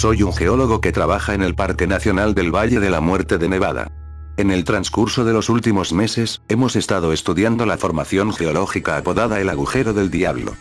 Soy un geólogo que trabaja en el Parque Nacional del Valle de la Muerte de Nevada. En el transcurso de los últimos meses, hemos estado estudiando la formación geológica apodada el agujero del diablo.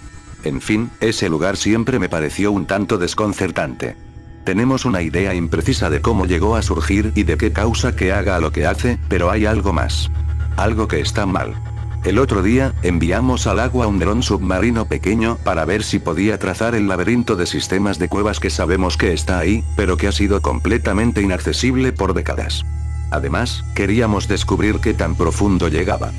En fin, ese lugar siempre me pareció un tanto desconcertante. Tenemos una idea imprecisa de cómo llegó a surgir y de qué causa que haga lo que hace, pero hay algo más. Algo que está mal. El otro día, enviamos al agua un dron submarino pequeño para ver si podía trazar el laberinto de sistemas de cuevas que sabemos que está ahí, pero que ha sido completamente inaccesible por décadas. Además, queríamos descubrir qué tan profundo llegaba.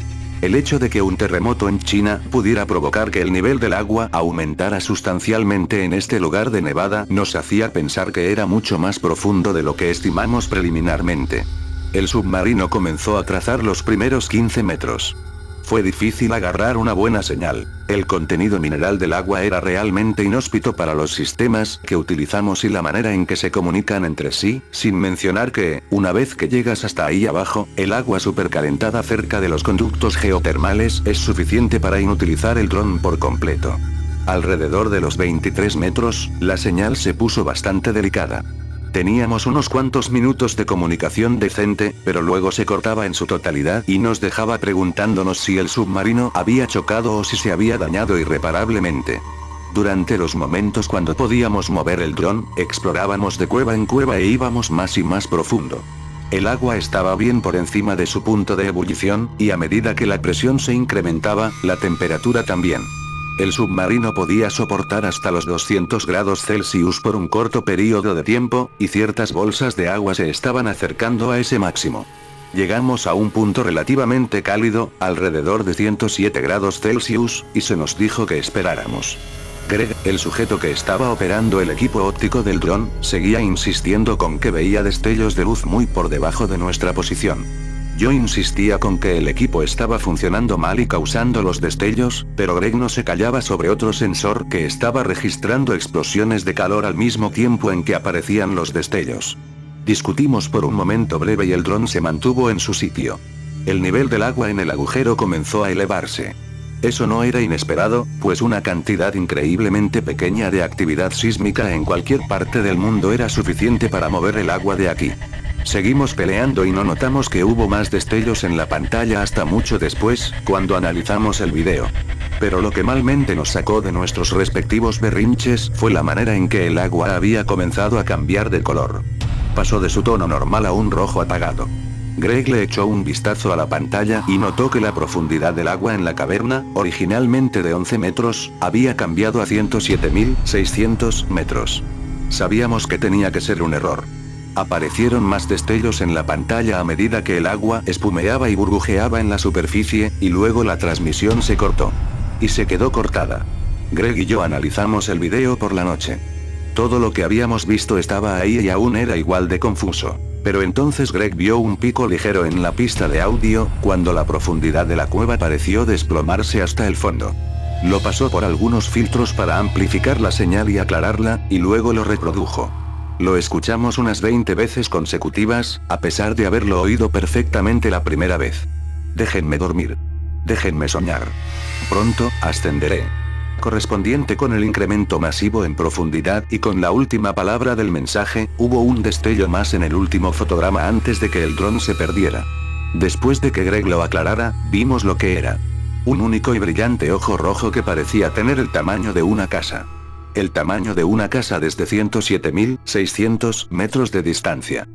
El hecho de que un terremoto en China pudiera provocar que el nivel del agua aumentara sustancialmente en este lugar de Nevada nos hacía pensar que era mucho más profundo de lo que estimamos preliminarmente. El submarino comenzó a trazar los primeros 15 metros. Fue difícil agarrar una buena señal. El contenido mineral del agua era realmente inhóspito para los sistemas que utilizamos y la manera en que se comunican entre sí, sin mencionar que, una vez que llegas hasta ahí abajo, el agua supercalentada cerca de los conductos geotermales es suficiente para inutilizar el dron por completo. Alrededor de los 23 metros, la señal se puso bastante delicada. Teníamos unos cuantos minutos de comunicación decente, pero luego se cortaba en su totalidad y nos dejaba preguntándonos si el submarino había chocado o si se había dañado irreparablemente. Durante los momentos cuando podíamos mover el dron, explorábamos de cueva en cueva e íbamos más y más profundo. El agua estaba bien por encima de su punto de ebullición, y a medida que la presión se incrementaba, la temperatura también. El submarino podía soportar hasta los 200 grados Celsius por un corto periodo de tiempo, y ciertas bolsas de agua se estaban acercando a ese máximo. Llegamos a un punto relativamente cálido, alrededor de 107 grados Celsius, y se nos dijo que esperáramos. Greg, el sujeto que estaba operando el equipo óptico del dron, seguía insistiendo con que veía destellos de luz muy por debajo de nuestra posición. Yo insistía con que el equipo estaba funcionando mal y causando los destellos, pero Greg no se callaba sobre otro sensor que estaba registrando explosiones de calor al mismo tiempo en que aparecían los destellos. Discutimos por un momento breve y el dron se mantuvo en su sitio. El nivel del agua en el agujero comenzó a elevarse. Eso no era inesperado, pues una cantidad increíblemente pequeña de actividad sísmica en cualquier parte del mundo era suficiente para mover el agua de aquí. Seguimos peleando y no notamos que hubo más destellos en la pantalla hasta mucho después, cuando analizamos el video. Pero lo que malmente nos sacó de nuestros respectivos berrinches fue la manera en que el agua había comenzado a cambiar de color. Pasó de su tono normal a un rojo apagado. Greg le echó un vistazo a la pantalla y notó que la profundidad del agua en la caverna, originalmente de 11 metros, había cambiado a 107.600 metros. Sabíamos que tenía que ser un error. Aparecieron más destellos en la pantalla a medida que el agua espumeaba y burbujeaba en la superficie, y luego la transmisión se cortó. Y se quedó cortada. Greg y yo analizamos el video por la noche. Todo lo que habíamos visto estaba ahí y aún era igual de confuso. Pero entonces Greg vio un pico ligero en la pista de audio, cuando la profundidad de la cueva pareció desplomarse hasta el fondo. Lo pasó por algunos filtros para amplificar la señal y aclararla, y luego lo reprodujo. Lo escuchamos unas 20 veces consecutivas, a pesar de haberlo oído perfectamente la primera vez. Déjenme dormir. Déjenme soñar. Pronto, ascenderé. Correspondiente con el incremento masivo en profundidad y con la última palabra del mensaje, hubo un destello más en el último fotograma antes de que el dron se perdiera. Después de que Greg lo aclarara, vimos lo que era. Un único y brillante ojo rojo que parecía tener el tamaño de una casa el tamaño de una casa desde 107.600 metros de distancia.